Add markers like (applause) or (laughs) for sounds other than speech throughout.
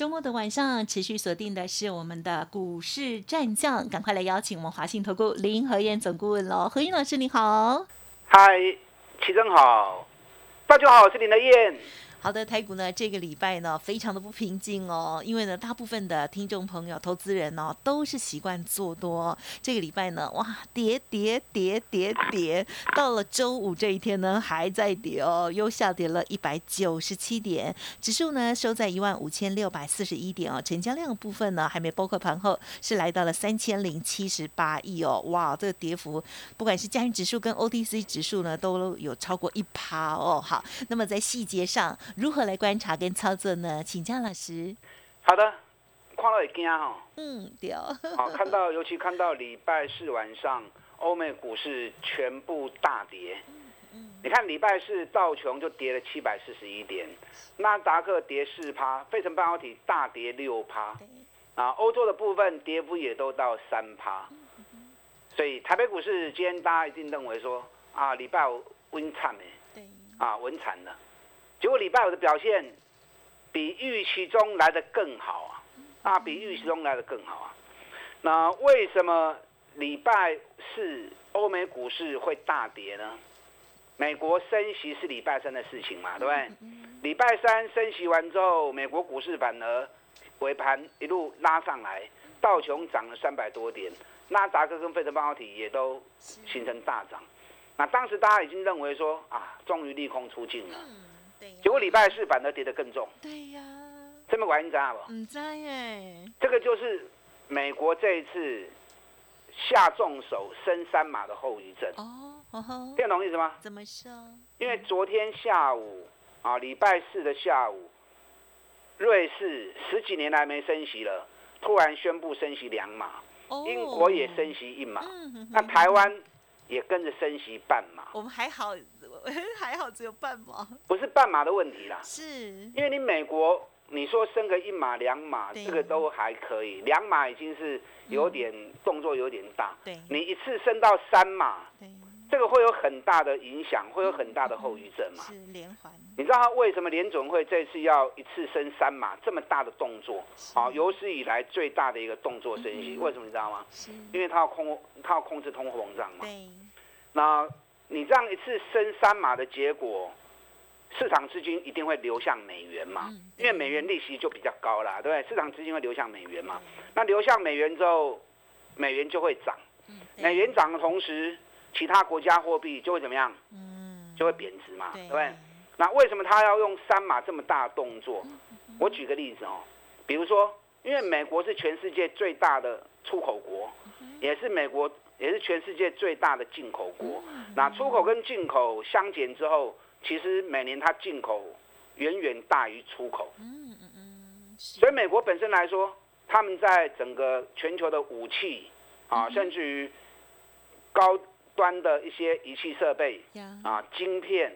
周末的晚上，持续锁定的是我们的股市战将，赶快来邀请我们华信投顾林和燕总顾问喽，何燕老师你好，嗨，齐正好，大家好，我是林和燕。好的，台股呢这个礼拜呢非常的不平静哦，因为呢大部分的听众朋友、投资人呢都是习惯做多。这个礼拜呢，哇，跌跌跌跌跌，到了周五这一天呢还在跌哦，又下跌了一百九十七点，指数呢收在一万五千六百四十一点哦，成交量部分呢还没包括盘后是来到了三千零七十八亿哦，哇，这个跌幅不管是加权指数跟 OTC 指数呢都有超过一趴哦。好，那么在细节上。如何来观察跟操作呢？请江老师。好的，看到也惊哦。嗯，对。好，看到尤其看到礼拜四晚上，欧美股市全部大跌。你看礼拜四道琼就跌了七百四十一点，纳达克跌四趴，费城半导体大跌六趴。啊，欧洲的部分跌幅也都到三趴。所以台北股市今天大家一定认为说啊，礼拜五温惨的。对。啊，温惨的。结果礼拜五的表现比预期中来的更好啊，啊，比预期中来的更好啊。那为什么礼拜四欧美股市会大跌呢？美国升息是礼拜三的事情嘛，对不对？礼拜三升息完之后，美国股市反而尾盘一路拉上来，道琼涨了三百多点，纳达克跟费城半导体也都形成大涨。那当时大家已经认为说啊，终于利空出尽了。结果礼拜四反而跌得更重。对呀，这么玩你知道不？唔知耶。这个就是美国这一次下重手升三码的后遗症。哦，听懂意思吗？怎么说？因为昨天下午啊，礼拜四的下午，瑞士十几年来没升息了，突然宣布升息两码。英国也升息一码。那台湾也跟着升息半码。我们还好。(laughs) 还好只有半码，不是半码的问题啦，是。因为你美国你说升个一码两码，这个都还可以，两码已经是有点动作有点大，对，你一次升到三码，这个会有很大的影响，会有很大的 (laughs) 后遗症嘛，是连环。你知道他为什么联总会这次要一次升三码这么大的动作？好，有史以来最大的一个动作升息，为什么你知道吗？因为他要控，他要控制通货膨胀嘛，对，那。你这样一次升三码的结果，市场资金一定会流向美元嘛？因为美元利息就比较高啦，对不对？市场资金会流向美元嘛？那流向美元之后，美元就会涨。美元涨的同时，其他国家货币就会怎么样？嗯，就会贬值嘛，对不对？那为什么他要用三码这么大的动作？我举个例子哦，比如说，因为美国是全世界最大的出口国，也是美国。也是全世界最大的进口国，那出口跟进口相减之后，其实每年它进口远远大于出口。嗯嗯嗯。所以美国本身来说，他们在整个全球的武器啊，甚至于高端的一些仪器设备啊，晶片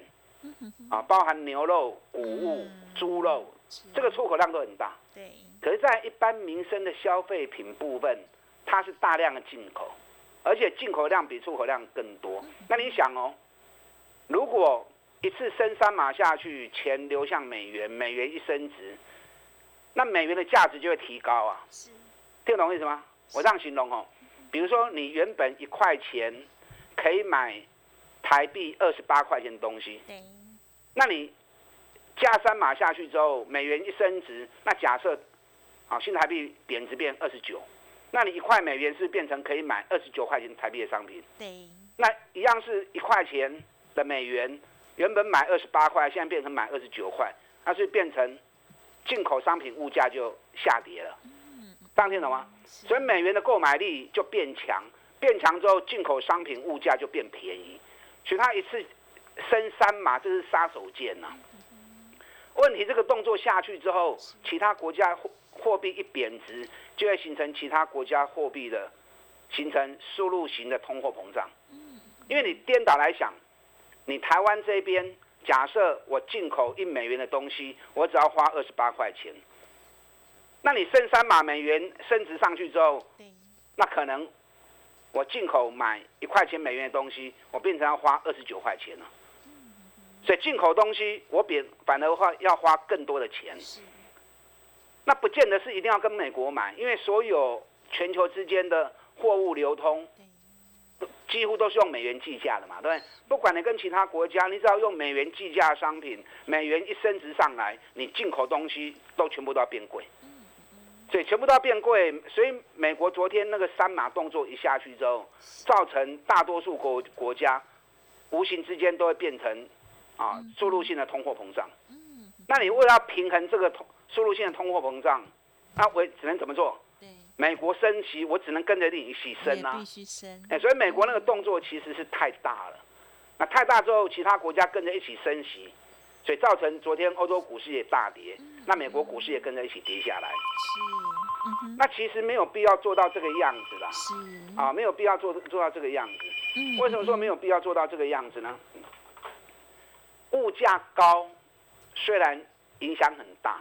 啊，包含牛肉、谷物、猪肉，这个出口量都很大。对。可是，在一般民生的消费品部分，它是大量的进口。而且进口量比出口量更多，那你想哦，如果一次升三码下去，钱流向美元，美元一升值，那美元的价值就会提高啊。是，听懂意思吗？我这样形容哦，比如说你原本一块钱可以买台币二十八块钱的东西，那你加三码下去之后，美元一升值，那假设啊新台币贬值变二十九。那你一块美元是变成可以买二十九块钱台币的商品，对，那一样是一块钱的美元，原本买二十八块，现在变成买二十九块，那是变成进口商品物价就下跌了，嗯，这样听懂吗？所以美元的购买力就变强，变强之后进口商品物价就变便宜，所以它一次升三码，这是杀手锏呐。问题这个动作下去之后，其他国家货货币一贬值。就会形成其他国家货币的形成输入型的通货膨胀。嗯因为你颠倒来想，你台湾这边假设我进口一美元的东西，我只要花二十八块钱，那你升三码美元升值上去之后，那可能我进口买一块钱美元的东西，我变成要花二十九块钱了。所以进口东西我比反而话要花更多的钱。那不见得是一定要跟美国买，因为所有全球之间的货物流通，几乎都是用美元计价的嘛，对不对？不管你跟其他国家，你只要用美元计价商品，美元一升值上来，你进口东西都全部都要变贵。所以全部都要变贵，所以美国昨天那个三码动作一下去之后，造成大多数国国家无形之间都会变成啊输入性的通货膨胀。那你为了平衡这个通输入性的通货膨胀，那我只能怎么做？美国升息，我只能跟着你一起升啊。必须升。哎，所以美国那个动作其实是太大了。那太大之后，其他国家跟着一起升息，所以造成昨天欧洲股市也大跌，那美国股市也跟着一起跌下来。是。那其实没有必要做到这个样子啦。是。啊，没有必要做做到这个样子。嗯。为什么说没有必要做到这个样子呢？物价高，虽然影响很大。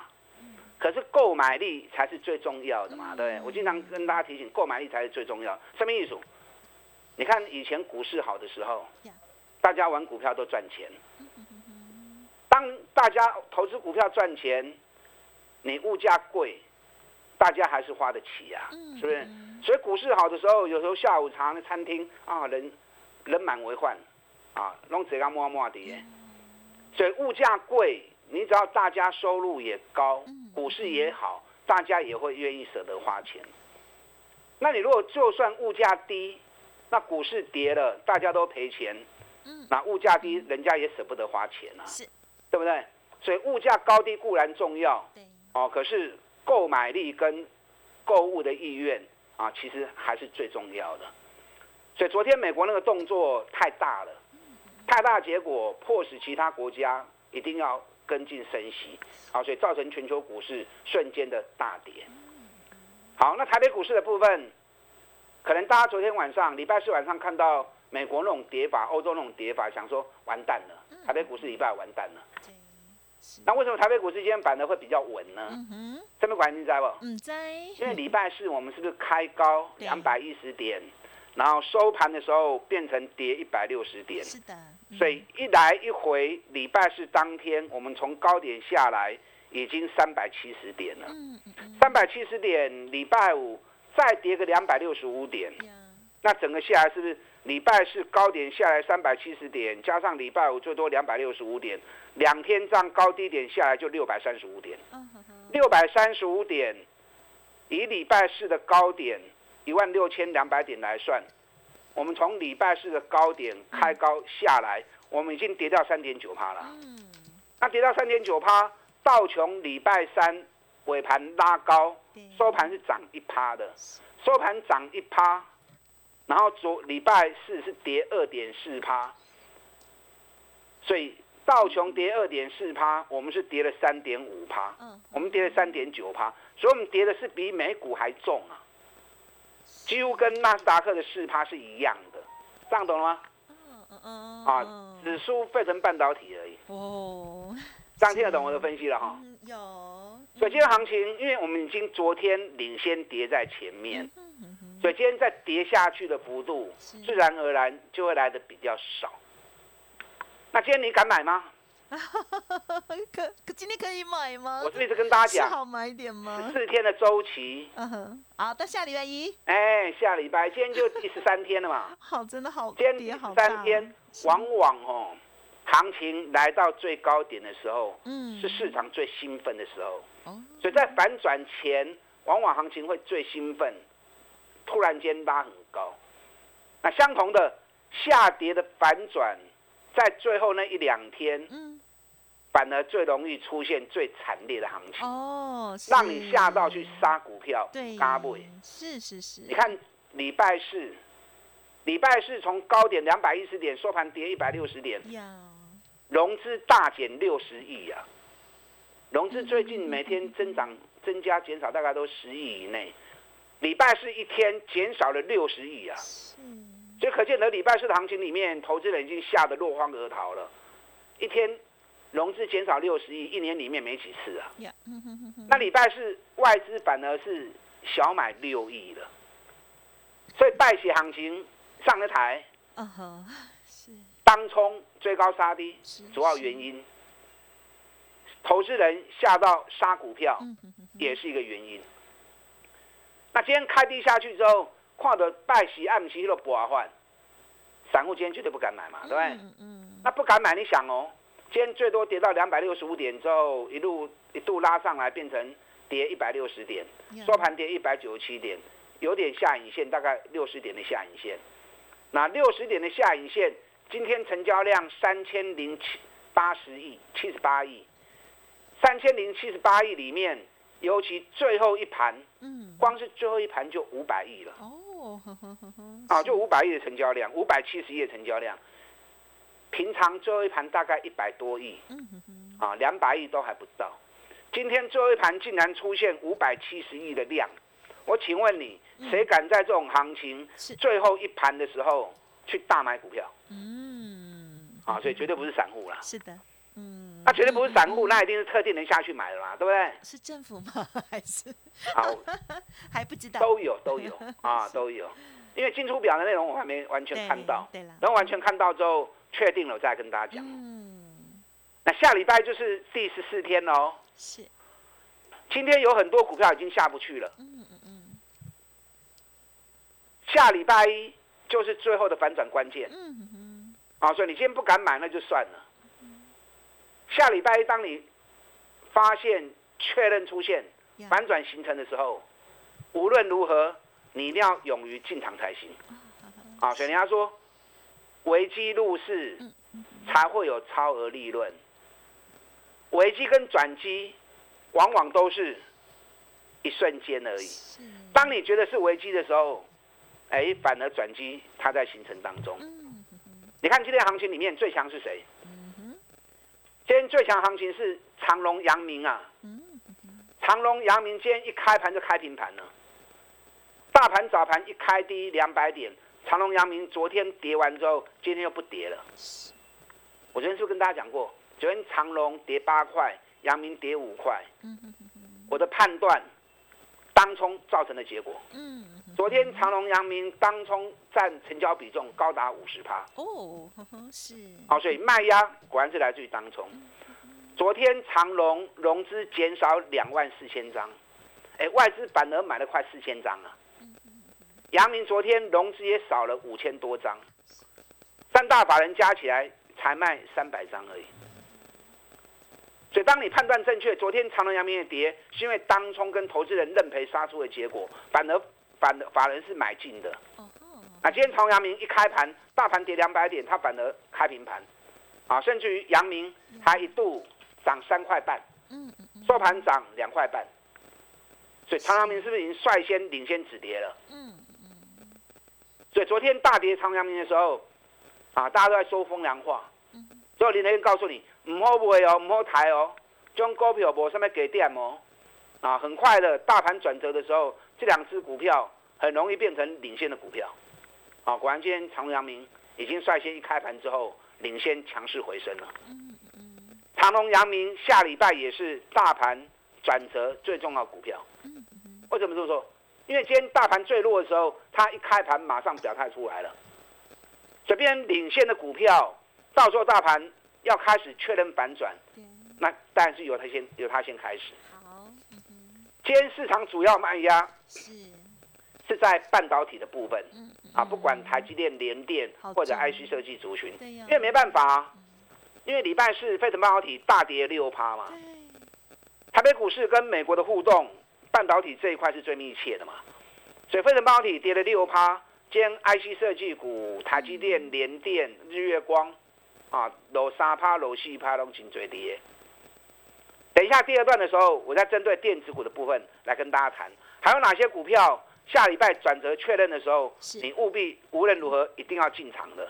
可是购买力才是最重要的嘛，对不对？我经常跟大家提醒，购买力才是最重要。什么意思？你看以前股市好的时候，大家玩股票都赚钱。当大家投资股票赚钱，你物价贵，大家还是花得起啊，是不是？所以股市好的时候，有时候下午茶那餐厅啊，人人满为患，啊，弄这个摸摸的。所以物价贵。你只要大家收入也高，股市也好，大家也会愿意舍得花钱。那你如果就算物价低，那股市跌了，大家都赔钱，那物价低，人家也舍不得花钱啊，对不对？所以物价高低固然重要，哦，可是购买力跟购物的意愿啊，其实还是最重要的。所以昨天美国那个动作太大了，太大结果迫使其他国家一定要。跟进升息，好，所以造成全球股市瞬间的大跌。好，那台北股市的部分，可能大家昨天晚上、礼拜四晚上看到美国那种跌法、欧洲那种跌法，想说完蛋了，台北股市礼拜完蛋了。那为什么台北股市今天板的会比较稳呢？这边管你在不？嗯，在。因为礼拜四我们是不是开高两百一十点？然后收盘的时候变成跌一百六十点，是的，所以一来一回，礼拜四当天我们从高点下来已经三百七十点了，三百七十点，礼拜五再跌个两百六十五点，那整个下来是不是礼拜四高点下来三百七十点，加上礼拜五最多两百六十五点，两天这样高低点下来就六百三十五点，六百三十五点，以礼拜四的高点。一万六千两百点来算，我们从礼拜四的高点开高下来，我们已经跌到三点九趴了。嗯，那跌到三点九趴，道琼礼拜三尾盘拉高，收盘是涨一趴的，收盘涨一趴，然后昨礼拜四是跌二点四趴，所以道琼跌二点四趴，我们是跌了三点五趴，嗯，我们跌了三点九趴，所以我们跌的是比美股还重啊。几乎跟纳斯达克的四趴是一样的，这样懂了吗？嗯嗯嗯。啊，只输费城半导体而已。哦。这样听得懂我的分析了哈？有。所以今天行情，因为我们已经昨天领先跌在前面，所以今天再跌下去的幅度，自然而然就会来的比较少。那今天你敢买吗？(laughs) 可可今天可以买吗？我是一直跟大家讲，好买点吗？四天的周期。嗯哼，好，到下礼拜一。哎，下礼拜，今天就第十三天了嘛。(laughs) 好，真的好。今天第十三天，往往哦，行情来到最高点的时候，嗯，是市场最兴奋的时候。哦。所以在反转前，往往行情会最兴奋，突然间拉很高。那相同的下跌的反转，在最后那一两天，嗯。反而最容易出现最惨烈的行情哦，让你吓到去杀股票，对，嘎不？是是是。你看礼拜四，礼拜四从高点两百一十点收盘跌一百六十点，融资大减六十亿啊！融资最近每天增长、增加、减少大概都十亿以内，礼拜四一天减少了六十亿啊！所以可见得礼拜四的行情里面，投资人已经吓得落荒而逃了。一天融资减少六十亿，一年里面没几次啊。那礼拜四外资反而是小买六亿了，所以拜喜行情上了台。当冲追高杀低，主要原因。投资人下到杀股票，也是一个原因。那今天开低下去之后，看到拜喜暗喜都不换，散户今天绝对不敢买嘛，对不对？那不敢买，你想哦，今天最多跌到两百六十五点之后，一路一度拉上来，变成跌一百六十点，收盘跌一百九十七点，有点下影线，大概六十点的下影线。那六十点的下影线，今天成交量三千零七八十亿，七十八亿。三千零七十八亿里面，尤其最后一盘，嗯，光是最后一盘就五百亿了。哦，啊，就五百亿的成交量，五百七十亿的成交量。平常最后一盘大概一百多亿，啊，两百亿都还不到。今天最后一盘竟然出现五百七十亿的量，我请问你，谁敢在这种行情最后一盘的时候去大买股票？嗯，啊，所以绝对不是散户啦。是的。嗯，那绝对不是散户，那一定是特定人下去买的嘛，对不对？是政府吗？还是好 (laughs) 还不知道？都有都有啊，(laughs) 都有。因为进出表的内容我还没完全看到，对了，等完全看到之后，确定了再跟大家讲。嗯，那下礼拜就是第十四天喽。是。今天有很多股票已经下不去了。嗯嗯嗯。下礼拜一就是最后的反转关键。嗯嗯嗯。啊，所以你今天不敢买，那就算了。下礼拜一，当你发现确认出现反转形成的时候，无论如何，你一定要勇于进场才行。啊，所以人家说，危机入市才会有超额利润。危机跟转机，往往都是一瞬间而已。当你觉得是危机的时候，哎，反而转机它在形成当中。你看今天行情里面最强是谁？今天最强行情是长隆、阳明啊！长隆、阳明今天一开盘就开平盘了。大盘早盘一开低两百点，长隆、阳明昨天跌完之后，今天又不跌了。我昨天是不是跟大家讲过？昨天长隆跌八块，阳明跌五块。我的判断，当冲造成的结果。昨天长隆、阳明当冲占成交比重高达五十趴哦，是，好，所以卖压果然是来自于当冲。昨天长隆融资减少两万四千张，哎，外资反而买了快四千张啊。阳明昨天融资也少了五千多张，三大法人加起来才卖三百张而已。所以当你判断正确，昨天长隆、阳明的跌是因为当冲跟投资人认赔杀出的结果，反而。反法人是买进的，啊，今天长阳明一开盘，大盘跌两百点，它反而开平盘，啊，甚至于阳明还一度涨三块半，嗯收盘涨两块半，所以长阳明是不是已经率先领先止跌了？嗯嗯，所以昨天大跌长阳明的时候，啊，大家都在说风凉话，嗯，所以林天告诉你，唔好买哦，唔好抬哦，将股票无上面给点哦，啊，很快的大盘转折的时候。这两只股票很容易变成领先的股票，啊，果然今天长隆、阳明已经率先一开盘之后领先强势回升了。长隆、阳明下礼拜也是大盘转折最重要股票。为什么这么说？因为今天大盘最弱的时候，它一开盘马上表态出来了。这边领先的股票，到时候大盘要开始确认反转，那当然是由它先由它先开始。今天市场主要卖压是。是在半导体的部分，啊，不管台积电、联电或者 IC 设计族群，因为没办法，因为礼拜四费城半导体大跌六趴嘛，台北股市跟美国的互动，半导体这一块是最密切的嘛，所以费城半导体跌了六趴，兼 IC 设计股、台积电、联电、日月光，啊，楼三趴、楼四趴拢真最跌。等一下，第二段的时候，我再针对电子股的部分来跟大家谈，还有哪些股票下礼拜转折确认的时候，你务必无论如何一定要进场的。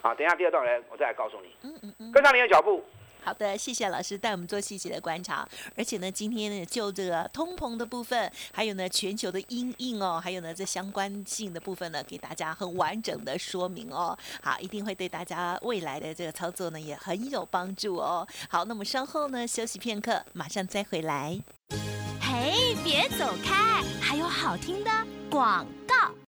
好，等一下第二段来，我再来告诉你。嗯嗯嗯。跟上你的脚步，好的，谢谢老师带我们做细节的观察。而且呢，今天呢，就这个通膨的部分，还有呢全球的阴影哦，还有呢这相关性的部分呢，给大家很完整的说明哦。好，一定会对大家未来的这个操作呢也很有帮助哦。好，那么稍后呢休息片刻，马上再回来。嘿，别走开，还有好听的广告。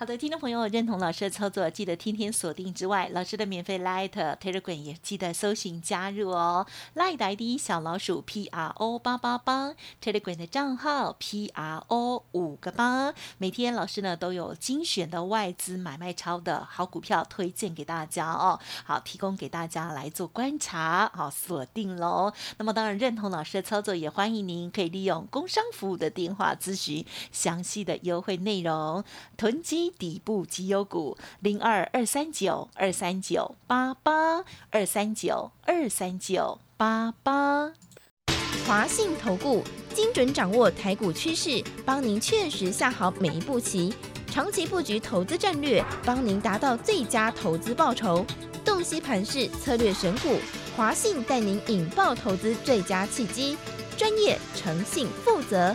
好的，听众朋友，认同老师的操作，记得天天锁定之外，老师的免费 Light Telegram 也记得搜寻加入哦。Light ID 小老鼠 P R O 八八八，Telegram 的账号 P R O 五个八。每天老师呢都有精选的外资买卖超的好股票推荐给大家哦，好提供给大家来做观察，好锁定喽。那么当然认同老师的操作，也欢迎您可以利用工商服务的电话咨询详细的优惠内容，囤积。底部绩优股零二二三九二三九八八二三九二三九八八，华信投顾精准掌握台股趋势，帮您确实下好每一步棋，长期布局投资战略，帮您达到最佳投资报酬。洞悉盘势策略选股，华信带您引爆投资最佳契机，专业、诚信、负责。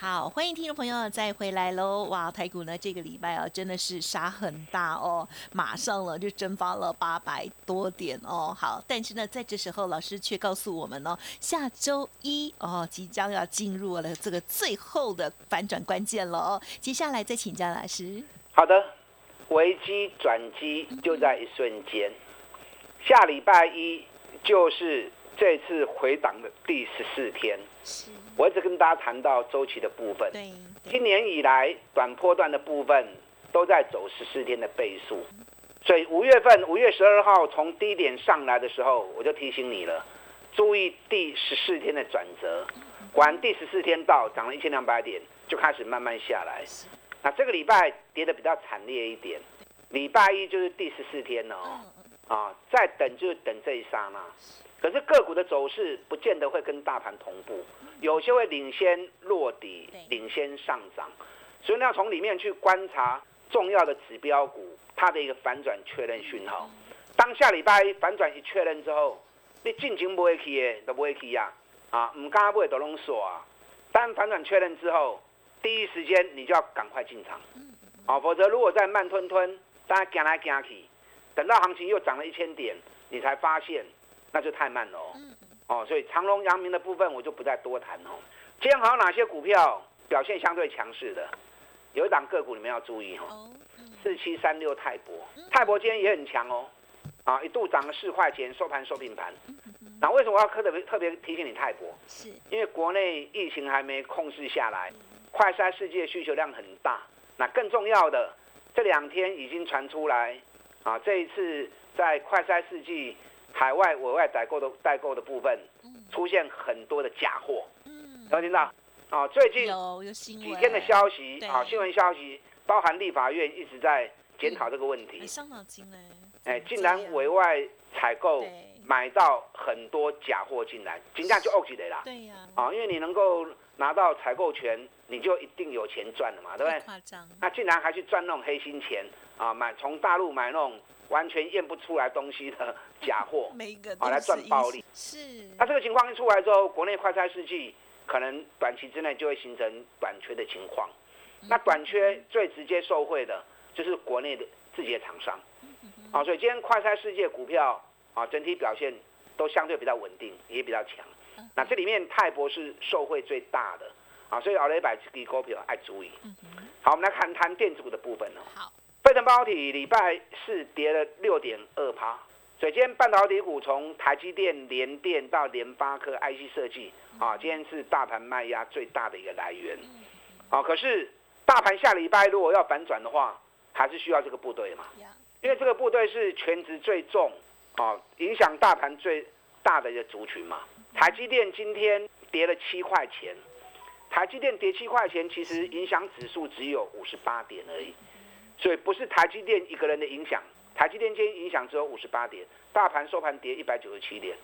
好，欢迎听众朋友再回来喽！哇，台股呢这个礼拜啊真的是杀很大哦，马上了就蒸发了八百多点哦。好，但是呢在这时候老师却告诉我们呢，下周一哦即将要进入了这个最后的反转关键了哦。接下来再请教老师。好的，危机转机就在一瞬间，下礼拜一就是这次回档的第十四天。是。我一直跟大家谈到周期的部分，今年以来短波段的部分都在走十四天的倍数，所以五月份五月十二号从低点上来的时候，我就提醒你了，注意第十四天的转折。果然第十四天到，涨了一千两百点，就开始慢慢下来。那这个礼拜跌的比较惨烈一点，礼拜一就是第十四天哦，啊，再等就是等这一刹那。可是个股的走势不见得会跟大盘同步，有些会领先落底，领先上涨，所以你要从里面去观察重要的指标股它的一个反转确认讯号。当下礼拜反转一确认之后，你进情不会去都不会去呀，啊，唔敢不会都拢锁啊。当反转确认之后，第一时间你就要赶快进场，啊，否则如果再慢吞吞，大家行来行去，等到行情又涨了一千点，你才发现。那就太慢了哦，哦，所以长隆、阳明的部分我就不再多谈哦。今天还有哪些股票表现相对强势的？有一档个股你们要注意哦，四七三六泰博，泰博今天也很强哦，啊，一度涨了四块钱，收盘收平盘。那为什么我要特别特别提醒你泰博？是因为国内疫情还没控制下来，快筛世界需求量很大。那更重要的，这两天已经传出来，啊，这一次在快筛世纪。海外委外代购的代购的部分，出现很多的假货，有听到？啊，最近几天的消息啊，新闻消息包含立法院一直在检讨这个问题，伤脑筋嘞。哎，竟然委外采购买到很多假货进来，金价就 OK 的啦。对呀。啊，因为你能够拿到采购权，你就一定有钱赚了嘛，对不对？夸张。那竟然还去赚那种黑心钱啊，买从大陆买那种。完全验不出来东西的假货，(laughs) 啊，来赚暴利。是。那这个情况一出来之后，国内快餐世纪可能短期之内就会形成短缺的情况。那短缺最直接受惠的就是国内的自己的厂商。嗯啊，所以今天快餐世界股票啊，整体表现都相对比较稳定，也比较强。那这里面泰博是受惠最大的。啊，所以奥雷百只股票爱注意。好，我们来看谈电子股的部分哦。好。飞腾半导体礼拜四跌了六点二趴，所以今天半导体股从台积电、联电到联发科、IC 设计啊，今天是大盘卖压最大的一个来源。啊，可是大盘下礼拜如果要反转的话，还是需要这个部队嘛？因为这个部队是全职最重啊，影响大盘最大的一个族群嘛。台积电今天跌了七块钱，台积电跌七块钱，其实影响指数只有五十八点而已。所以不是台积电一个人的影响，台积电今天影响只有五十八点，大盘收盘跌一百九十七点，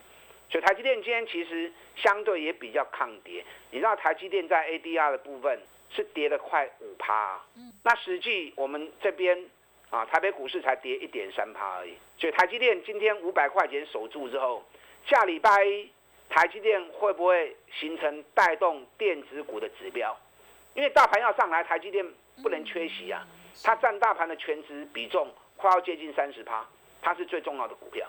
所以台积电今天其实相对也比较抗跌。你知道台积电在 ADR 的部分是跌了快五趴，那实际我们这边啊台北股市才跌一点三趴而已。所以台积电今天五百块钱守住之后，下礼拜一台积电会不会形成带动电子股的指标？因为大盘要上来，台积电不能缺席啊，它占大盘的全值比重快要接近三十趴。它是最重要的股票。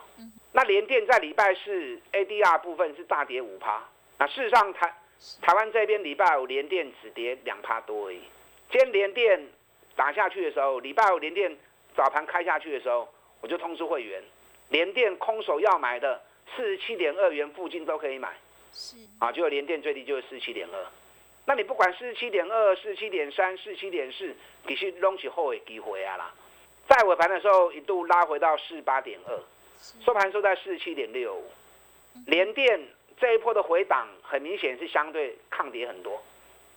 那联电在礼拜四 ADR 部分是大跌五趴。那事实上台台湾这边礼拜五联电只跌两趴多而已。今天联电打下去的时候，礼拜五联电早盘开下去的时候，我就通知会员，联电空手要买的四十七点二元附近都可以买。是啊，就联电最低就是四十七点二。那你不管四十七点二、四十七点三、四十七点四，其实拢是好的机会啊啦。在尾盘的时候，一度拉回到四八点二，收盘收在四十七点六五。联电这一波的回档，很明显是相对抗跌很多。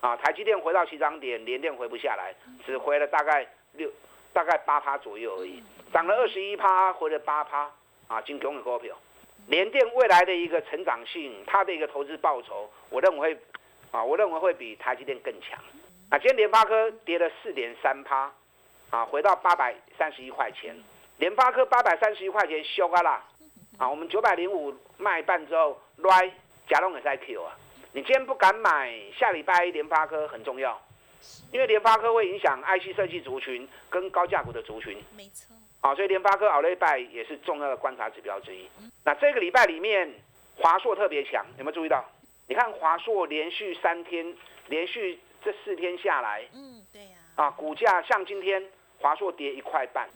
啊，台积电回到起涨点，联电回不下来，只回了大概六，大概八趴左右而已，涨了二十一趴，回了八趴。啊，金融的股票，联电未来的一个成长性，它的一个投资报酬，我认为会，啊，我认为会比台积电更强。啊，今天联发科跌了四点三趴。啊，回到八百三十一块钱，联发科八百三十一块钱修啊啦！啊，我们九百零五卖半之后，来假龙也在 Q 啊！你今天不敢买，下礼拜联发科很重要，因为联发科会影响 IC 设计族群跟高价股的族群。没错。啊，所以联发科熬了一拜也是重要的观察指标之一。那这个礼拜里面，华硕特别强，有没有注意到？你看华硕连续三天，连续这四天下来，嗯，对呀。啊，股价像今天。华硕跌一块半，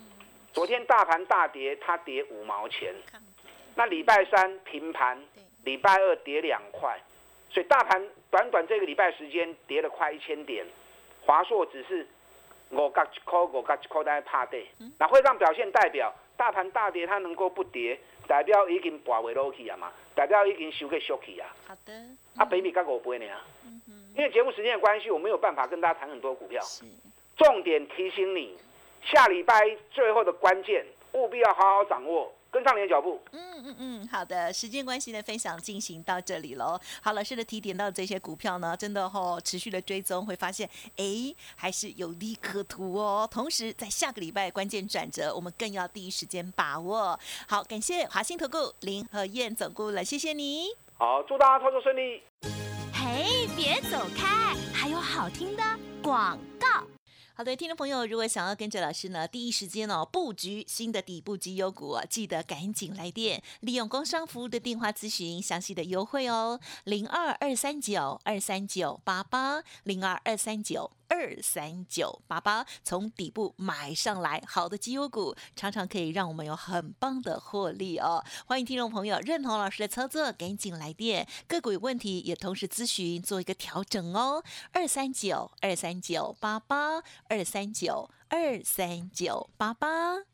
昨天大盘大跌，它跌五毛钱。那礼拜三平盘，礼拜二跌两块，所以大盘短短这个礼拜时间跌了快一千点，华硕只是我嘎一块，五角一块在拍底。那会让表现代表大盘大跌，它能够不跌，代表已经跌袂落去啊嘛，代表已经收个缩起啊。好的。啊，北米刚五倍呢啊。因为节目时间的关系，我没有办法跟大家谈很多股票。重点提醒你。下礼拜最后的关键，务必要好好掌握，跟上你的脚步。嗯嗯嗯，好的，时间关系呢，分享进行到这里喽。好，老师的提点到这些股票呢，真的哈，持续的追踪会发现，哎，还是有利可图哦。同时，在下个礼拜关键转折，我们更要第一时间把握。好，感谢华兴投顾林和燕总顾问，谢谢你。好，祝大家操作顺利。嘿，别走开，还有好听的广告。好的，听众朋友，如果想要跟着老师呢，第一时间哦布局新的底部绩优股，记得赶紧来电，利用工商服务的电话咨询详细的优惠哦，零二二三九二三九八八零二二三九。二三九八八，从底部买上来，好的绩优股常常可以让我们有很棒的获利哦。欢迎听众朋友认同老师的操作，赶紧来电。个股有问题也同时咨询，做一个调整哦。二三九二三九八八二三九二三九八八。